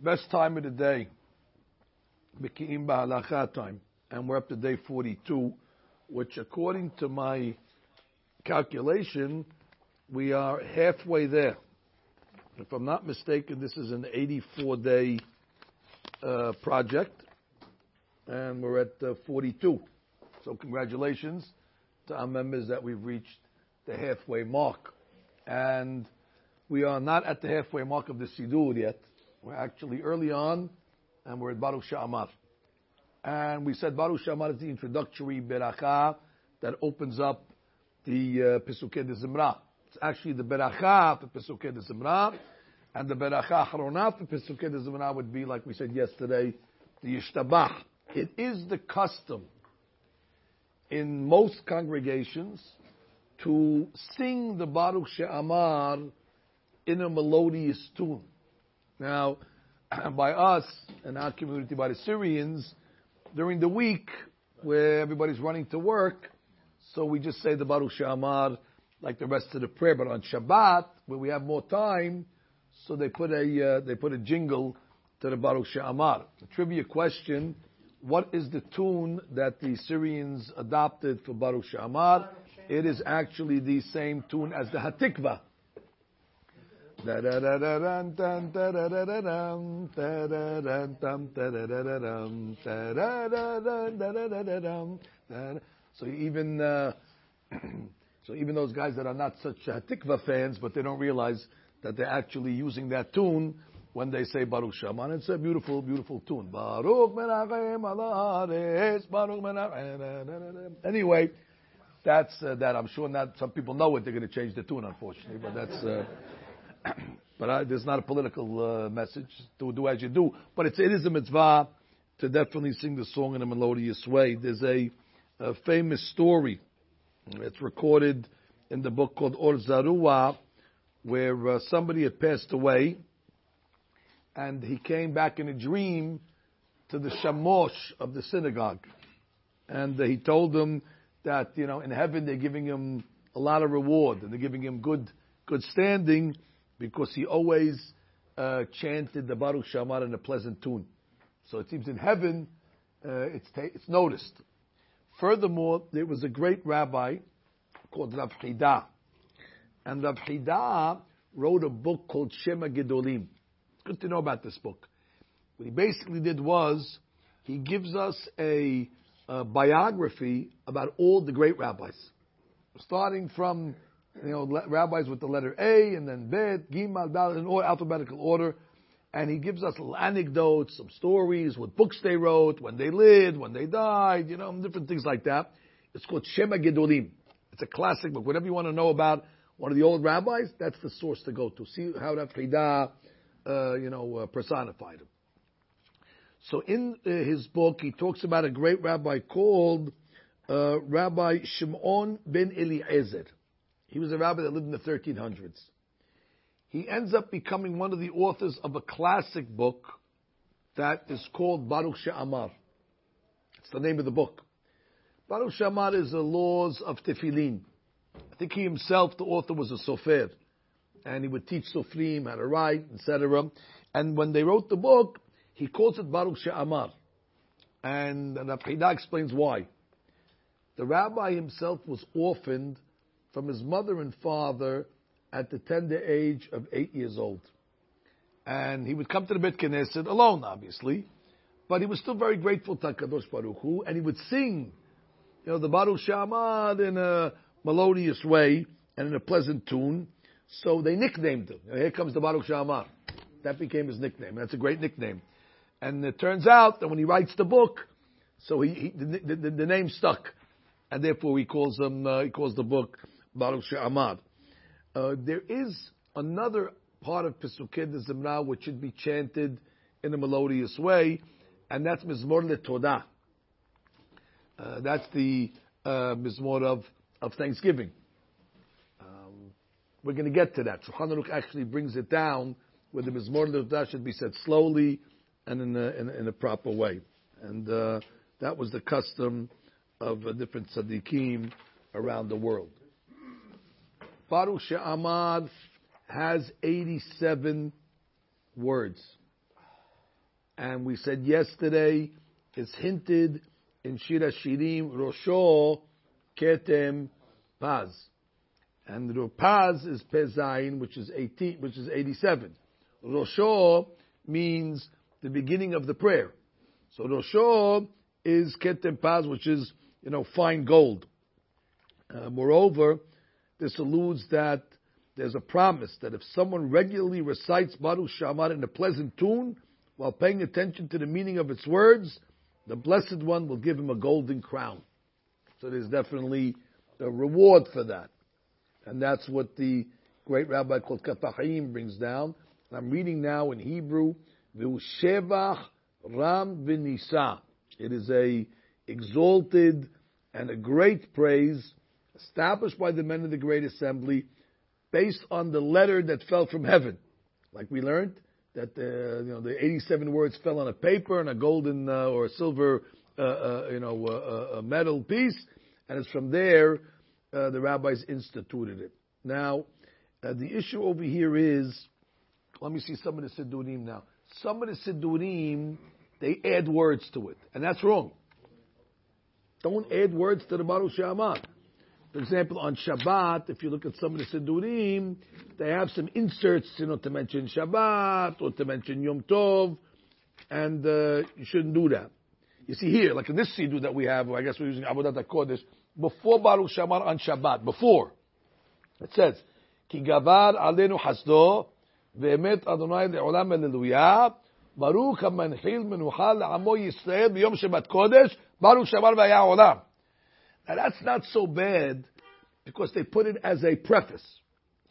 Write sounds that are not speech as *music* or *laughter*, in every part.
Best time of the day. Beki'im Ba'alacha time. And we're up to day 42, which according to my calculation, we are halfway there. If I'm not mistaken, this is an 84 day uh, project, and we're at uh, 42. So congratulations to our members that we've reached the halfway mark. And we are not at the halfway mark of the Sidur yet. We're actually early on, and we're at Baruch Sha'amar. And we said Baruch Sha'amar is the introductory beracha that opens up the uh, Pesukei de Zimra. It's actually the beracha for Pesukei de Zimra, and the beracha Haronah for Pesukei de Zimra would be, like we said yesterday, the Yishtabach. It is the custom in most congregations to sing the Baruch She'amar in a melodious tune. Now, *clears throat* by us and our community, by the Syrians, during the week where everybody's running to work, so we just say the Baruch She'amar like the rest of the prayer. But on Shabbat, where we have more time, so they put a uh, they put a jingle to the Baruch She'amar. A trivia question: What is the tune that the Syrians adopted for Baruch She'amar? It is actually the same tune as the Hatikva. So even uh, *clears throat* so even those guys that are not such Hatikva fans, but they don't realize that they're actually using that tune when they say Baruch Shaman. It's a beautiful, beautiful tune. Baruch Baruch Anyway, that's uh, that. I'm sure not some people know it. They're going to change the tune, unfortunately, but that's. Uh, but I, there's not a political uh, message to do as you do. But it's, it is a mitzvah to definitely sing the song in a melodious way. There's a, a famous story. It's recorded in the book called Or Zarua, where uh, somebody had passed away, and he came back in a dream to the shamosh of the synagogue, and uh, he told them that you know in heaven they're giving him a lot of reward and they're giving him good good standing because he always uh, chanted the Baruch Shamar in a pleasant tune. So it seems in heaven uh, it's ta- it's noticed. Furthermore, there was a great rabbi called Rav Hida, and Rav Hida wrote a book called Shem HaGedolim. Good to know about this book. What he basically did was he gives us a uh, biography about all the great rabbis, starting from you know rabbis with the letter A and then Bet, Gimal, Dal in alphabetical order, and he gives us little anecdotes, some stories, what books they wrote, when they lived, when they died, you know, different things like that. It's called Shem HaGedolim. It's a classic book. Whatever you want to know about one of the old rabbis, that's the source to go to. See how Rav Hida, uh, you know, uh, personified him. So in uh, his book, he talks about a great rabbi called uh, Rabbi Shimon ben Eliezer. He was a rabbi that lived in the 1300s. He ends up becoming one of the authors of a classic book that is called Baruch She'amar. It's the name of the book. Baruch She'amar is the laws of Tefillin. I think he himself, the author, was a sofer. And he would teach sofrim how to write, etc. And when they wrote the book, he calls it Baruch She'amar. And, and Abhida explains why. The rabbi himself was orphaned from his mother and father at the tender age of eight years old. And he would come to the Bet Knesset alone, obviously, but he was still very grateful to HaKadosh Baruch Hu, and he would sing, you know, the Baruch She'amar in a melodious way and in a pleasant tune. So they nicknamed him. Here comes the Baruch She'amar. That became his nickname. That's a great nickname. And it turns out that when he writes the book, so he, he the, the, the, name stuck, and therefore he calls them uh, he calls the book Baruch She'amar. Uh, there is another part of Pesukei de Zimra which should be chanted in a melodious way, and that's Mizmor LeTodah. Uh, that's the uh, Mizmor of, of Thanksgiving. Um, we're going to get to that. So Aruch actually brings it down where the Mizmor LeTodah should be said slowly and in a, in in a proper way. And uh, that was the custom of uh, different tzaddikim around the world. Baruch She'amar has 87 words. And we said yesterday it's hinted in Shir HaShirim, Rosho Ketem Paz. And Paz is Pezain, which is 18, which is 87. Rosho means the beginning of the prayer. So Rosho is Ketem Paz, which is, you know, fine gold. Uh, moreover, this alludes that there's a promise that if someone regularly recites Baruch Shamar in a pleasant tune, while paying attention to the meaning of its words, the Blessed One will give him a golden crown. So there's definitely a reward for that. And that's what the great rabbi called Kaf HaChaim brings down. I'm reading now in Hebrew, V'ushevach ram v'nisa. It is a exalted and a great praise established by the men of the Great Assembly based on the letter that fell from heaven. Like we learned, that the, you know, the 87 words fell on a paper and a golden uh, or a silver, uh, uh, you know, uh, uh, metal piece, and it's from there uh, the rabbis instituted it. Now, the issue over here is, let me see some of the Siddurim now. Some of the Siddurim, they add words to it, and that's wrong. Don't add words to the Baruch She'amar. For example, on Shabbat, if you look at some of the Siddurim, they have some inserts, you know, to mention Shabbat or to mention Yom Tov, and uh, you shouldn't do that. You see here, like in this Siddur that we have, I guess we're using Avodat HaKodesh, before Baruch Shamar on Shabbat, before, it says, Ki gavar alenu hasdo, ve'emet Adonai le'olam hallelujah, Baruch ha-manchil menuchal la'amo Yisrael b'yom Shabbat Kodesh, Baruch Shamar v'aya olam. Now that's not so bad because they put it as a preface.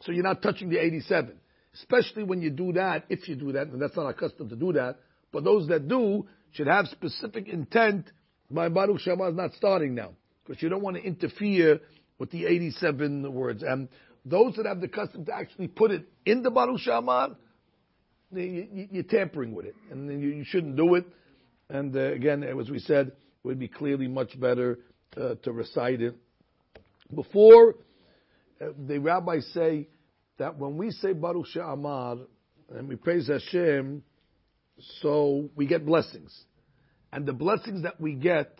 So you're not touching the 87. Especially when you do that, if you do that, and that's not our custom to do that, but those that do should have specific intent by Baruch Shema is not starting now. Because you don't want to interfere with the 87 words. And those that have the custom to actually put it in the Baruch Shema, you're tampering with it. And you shouldn't do it. And uh, again, as we said, it would be clearly much better to recite it. Before, uh, the rabbis say that when we say Baruch She'amar, and we praise Hashem, so we get blessings. And the blessings that we get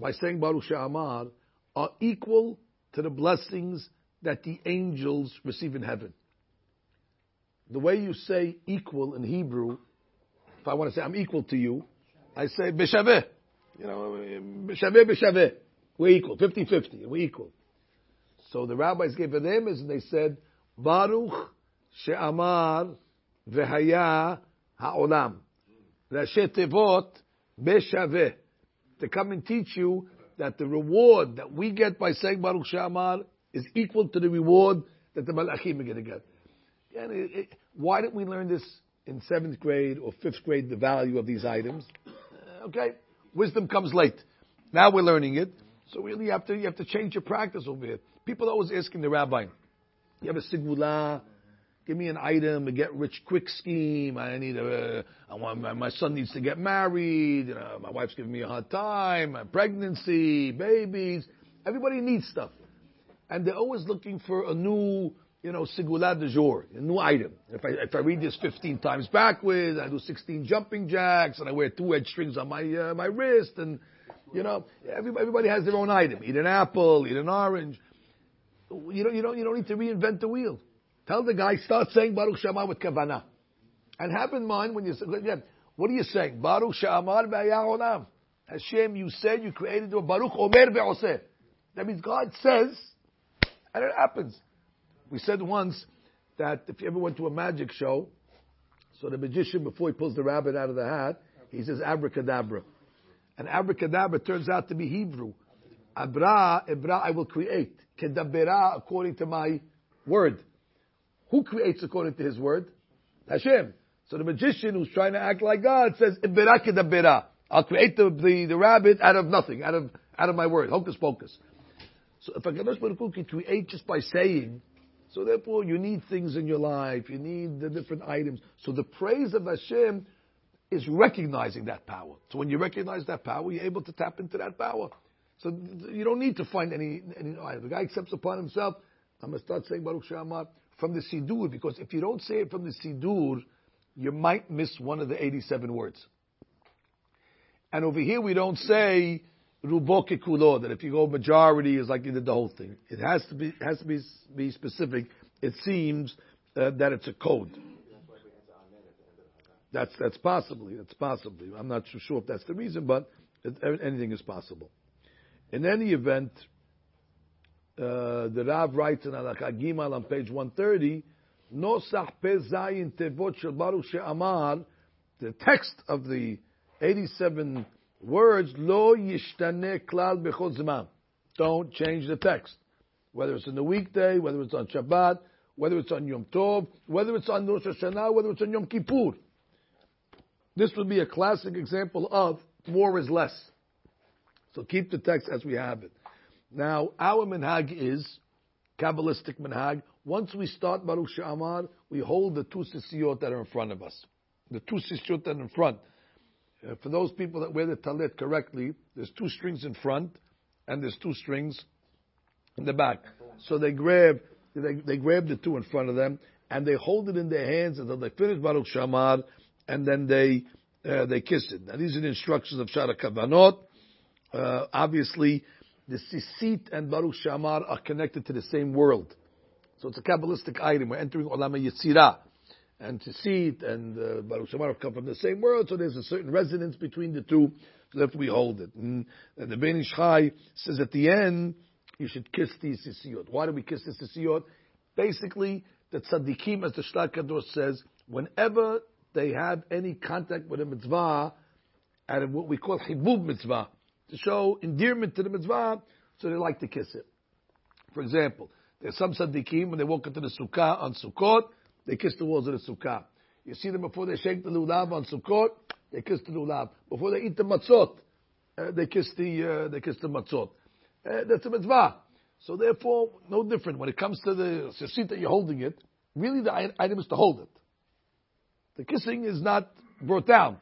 by saying Baruch She'amar are equal to the blessings that the angels receive in heaven. The way you say equal in Hebrew, if I want to say I'm equal to you, I say Beshaveh. You know, Beshaveh, Beshaveh. We're equal, 50-50, we're equal. So the rabbis gave an image and they said, Baruch she'amar v'haya ha'olam. Rashi tevot beshaveh. To come and teach you that the reward that we get by saying Baruch she'amar is equal to the reward that the malachim are going to get. And it, it, why didn't we learn this in seventh grade or fifth grade, the value of these items? Uh, okay, wisdom comes late. Now we're learning it. So really, you have to you have to change your practice over here. People are always asking the rabbi, "You have a sigula? Give me an item, a get rich quick scheme. I need a. I want my, my son needs to get married. You know, my wife's giving me a hard time. My Pregnancy, babies. Everybody needs stuff, and they're always looking for a new." You know, sigula de jour, a new item. If I, if I read this 15 times backwards, I do 16 jumping jacks, and I wear two edge strings on my, uh, my wrist, and you know, everybody has their own item. Eat an apple, eat an orange. You don't, you don't, you don't need to reinvent the wheel. Tell the guy, start saying Baruch Shema with Kavanah. And have in mind when you say, again, what are you saying? Baruch Shamar Olam. Hashem, you said you created the Baruch Omer Ve'oseh. That means God says, and it happens. We said once that if you ever went to a magic show, so the magician, before he pulls the rabbit out of the hat, he says abracadabra. And abracadabra turns out to be Hebrew. Abra, Abra, I will create. Kedabera, according to my word. Who creates according to his word? Hashem. So the magician who's trying to act like God says, Ibera kedabera. I'll create the, the, the, rabbit out of nothing, out of, out of my word. Hocus pocus. So if HaKadosh Baruch Hu can create just by saying, so therefore you need things in your life, you need the different items. So the praise of Hashem is recognizing that power. So when you recognize that power, you're able to tap into that power. So you don't need to find any, any the guy accepts upon himself, I'm going to start saying Baruch Shamar from the Sidur, because if you don't say it from the Sidur, you might miss one of the 87 words. And over here we don't say rubo kulo, that if you go majority is like you did the whole thing. It has to be, has to be, be specific. It seems uh, that it's a code. That's, that's possibly, that's possibly. I'm not sure if that's the reason, but anything is possible. In any event, uh, the Rav writes in Alakha Gimal on page 130, Nosach Pezayin Tevot Shel Baruch the text of the 87 words, Lo Yishtane Klal Bechol Don't change the text. Whether it's on the weekday, whether it's on Shabbat, whether it's on Yom Tov, whether it's on Rosh Hashanah, whether it's on Yom Kippur. This would be a classic example of more is less. So keep the text as we have it. Now, our minhag is Kabbalistic minhag. Once we start Baruch She'amar, we hold the two sisiyot that are in front of us. The two sisiyot that are in front. Uh, for those people that wear the talit correctly, there's two strings in front and there's two strings in the back. So they grab, they, they grab the two in front of them and they hold it in their hands until they finish Baruch She'amar and then they, uh, they kiss it. Now these are the instructions of Sha'ar HaKavanot. Uh, obviously, the Sisit and Baruch She'amar are connected to the same world. So it's a Kabbalistic item. We're entering Olama Yetzirah. And Sisit and uh, Baruch She'amar have come from the same world, so there's a certain resonance between the two, so that we hold it. And, the Ben Ish Chai says at the end, you should kiss these Sisiyot. Why do we kiss the Sisiyot? Basically, the Tzaddikim, as the Shtar Kadosh says, whenever they have any contact with a mitzvah, at what we call Hibub mitzvah, to show endearment to the mitzvah, so they like to kiss it. For example, there's some tzaddikim when they walk into the sukkah on Sukkot, they kiss the walls of the sukkah. You see them before they shake the lulav on Sukkot, they kiss the lulav. Before they eat the matzot, uh, they kiss the uh, they kiss the matzot. Uh, that's a mitzvah. So therefore, no different when it comes to the seat that you're holding it. Really, the item is to hold it. The kissing is not brought down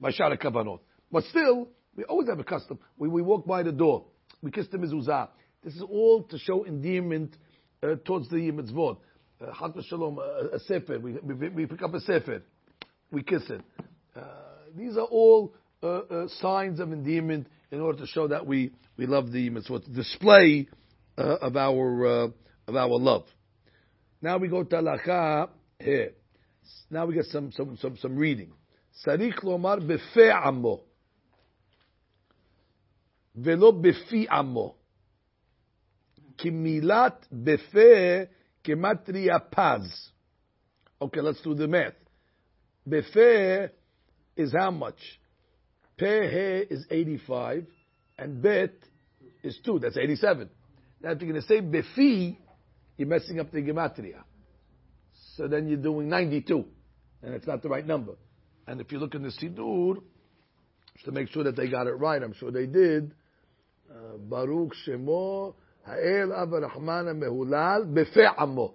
by Sha'ar HaKavanot, but still we always have a custom. When we walk by the door, we kiss the mezuzah. This is all to show endearment uh, towards the mitzvot. Uh, Shalom, uh, a sefer. We, we, we, pick up a sefer. We kiss it. Uh, these are all uh, uh, signs of endearment in order to show that we, we love the mitzvot. Display uh, of our of our love. Now we go to halacha here. Now we get some some some, some reading. Sarich lomar befe amo. ולא בפי עמו. כי מילת בפה כמטריה פז. Okay, let's do the math. Befe is how much? Pehe is 85, and bet is 2. That's 87. Now, if you're going to say befi, you're messing up the gematria. So then you're doing 92, and it's not the right number. And if you look in the Sidur, just to make sure that they got it right, I'm sure they did, Baruch Shemo Ha'el Av Rahman Mehulal Befe Amo.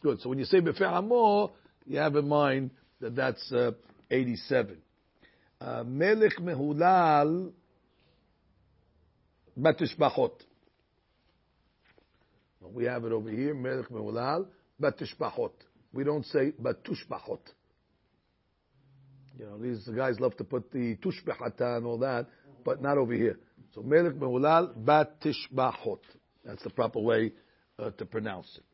Good. So when you say Befe Amo, you have in mind that that's uh, 87. Uh, Melech Mehulal Batishbachot. We have it over here. Melech Mehulal Batishbachot. We don't say Batushbachot. You know, these guys love to put the tushbehata and all that, but not over here. So Melech Mehulal Bat Tishbachot. That's the proper way uh, to pronounce it.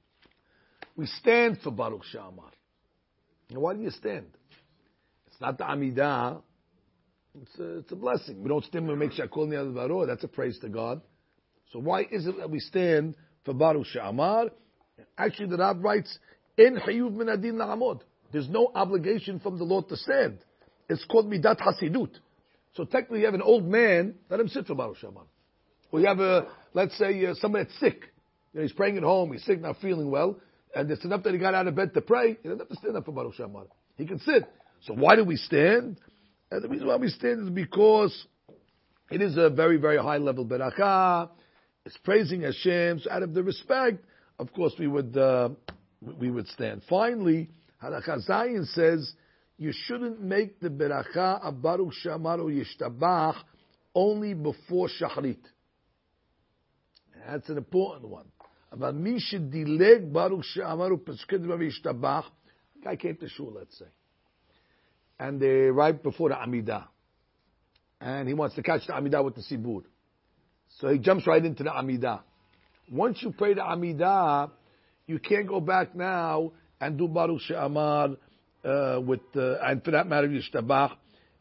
We stand for Baruch She'amar. Now, why do you stand? It's not the Amidah. It's a, it's a blessing. We don't stand and make Shakol Niyad. That's a praise to God. So why is it that we stand for Baruch She'amar? Actually, the Rab writes, In Hayuv Min Adin Na'amod. There's no obligation from the Lord to stand. It's called Midat Hasidut. So technically, you have an old man, let him sit for Baruch She'amar. Or you have a, let's say, uh, somebody that's sick. You know, he's praying at home, he's sick, not feeling well, and it's enough that he got out of bed to pray. He doesn't have to stand up for Baruch She'amar. He can sit. So why do we stand? And the reason why we stand is because it is a very, very high level berakah. It's praising Hashem. So out of the respect, of course, we would uh, we would stand. Finally, Halacha Zayin says you shouldn't make the beracha of Baruch Shamaru Yishtabach only before Shachrit. That's an important one. But me should delay Baruch Shamaru Pesuked Yishtabach. Guy came to shul, let's say, and they right before the Amidah, and he wants to catch the Amidah with the sibur, so he jumps right into the Amidah. Once you pray the Amidah you can't go back now and do Baruch She'amar uh, with, uh, and for that matter, Yishtabach.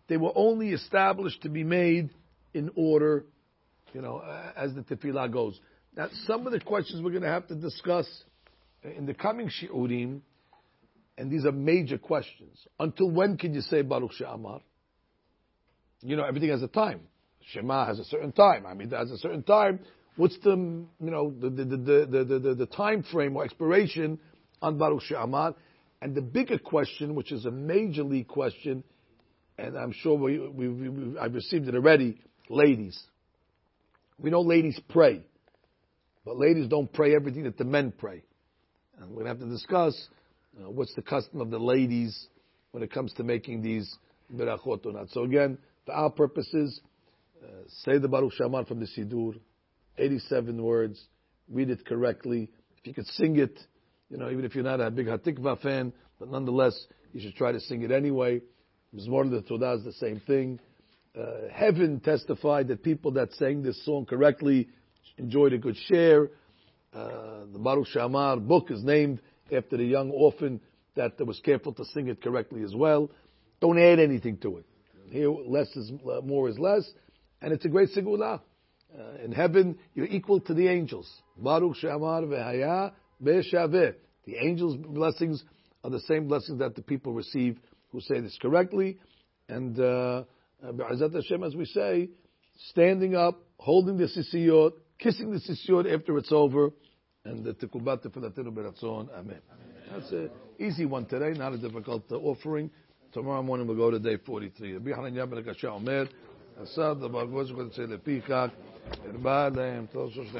They were only established to be made in order, you know, uh, as the tefillah goes. Now, some of the questions we're going to have to discuss in the coming shiurim, and these are major questions. Until when can you say Baruch She'amar? You know, everything has a time. Shema has a certain time. I mean, has a certain time. What's the, you know, the, the, the, the, the, the time frame or expiration on Baruch She'amar? And the bigger question, which is a majorly question, and I'm sure I've received it already, ladies. We know ladies pray, but ladies don't pray everything that the men pray. And we're going to have to discuss uh, what's the custom of the ladies when it comes to making these berachot or not. So again, for our purposes, uh, say the Baruch She'amar from the Sidur, 87 words, read it correctly. If you could sing it, you know, even if you're not a big Hatikva fan, but nonetheless, you should try to sing it anyway. Mizmor the Todah is the same thing. Uh, heaven testified that people that sang this song correctly enjoyed a good share. Uh, the Baruch She'amar book is named after the young orphan that was careful to sing it correctly as well. Don't add anything to it. Here, less is uh, more is less, and it's a great sigula. Uh, in heaven, you're equal to the angels. Baruch She'amar ve'haya be'shaveh. The angels' blessings are the same blessings that the people receive who say this correctly. And uh, Be'ezat Hashem, as we say, standing up, holding the sisiyot, kissing the sisiyot after it's over, and the tekubat tefilatenu beratzon. Amen. That's an easy one today, not a difficult uh, offering. Tomorrow morning we'll go to day 43. בא להם, טוב שלושתם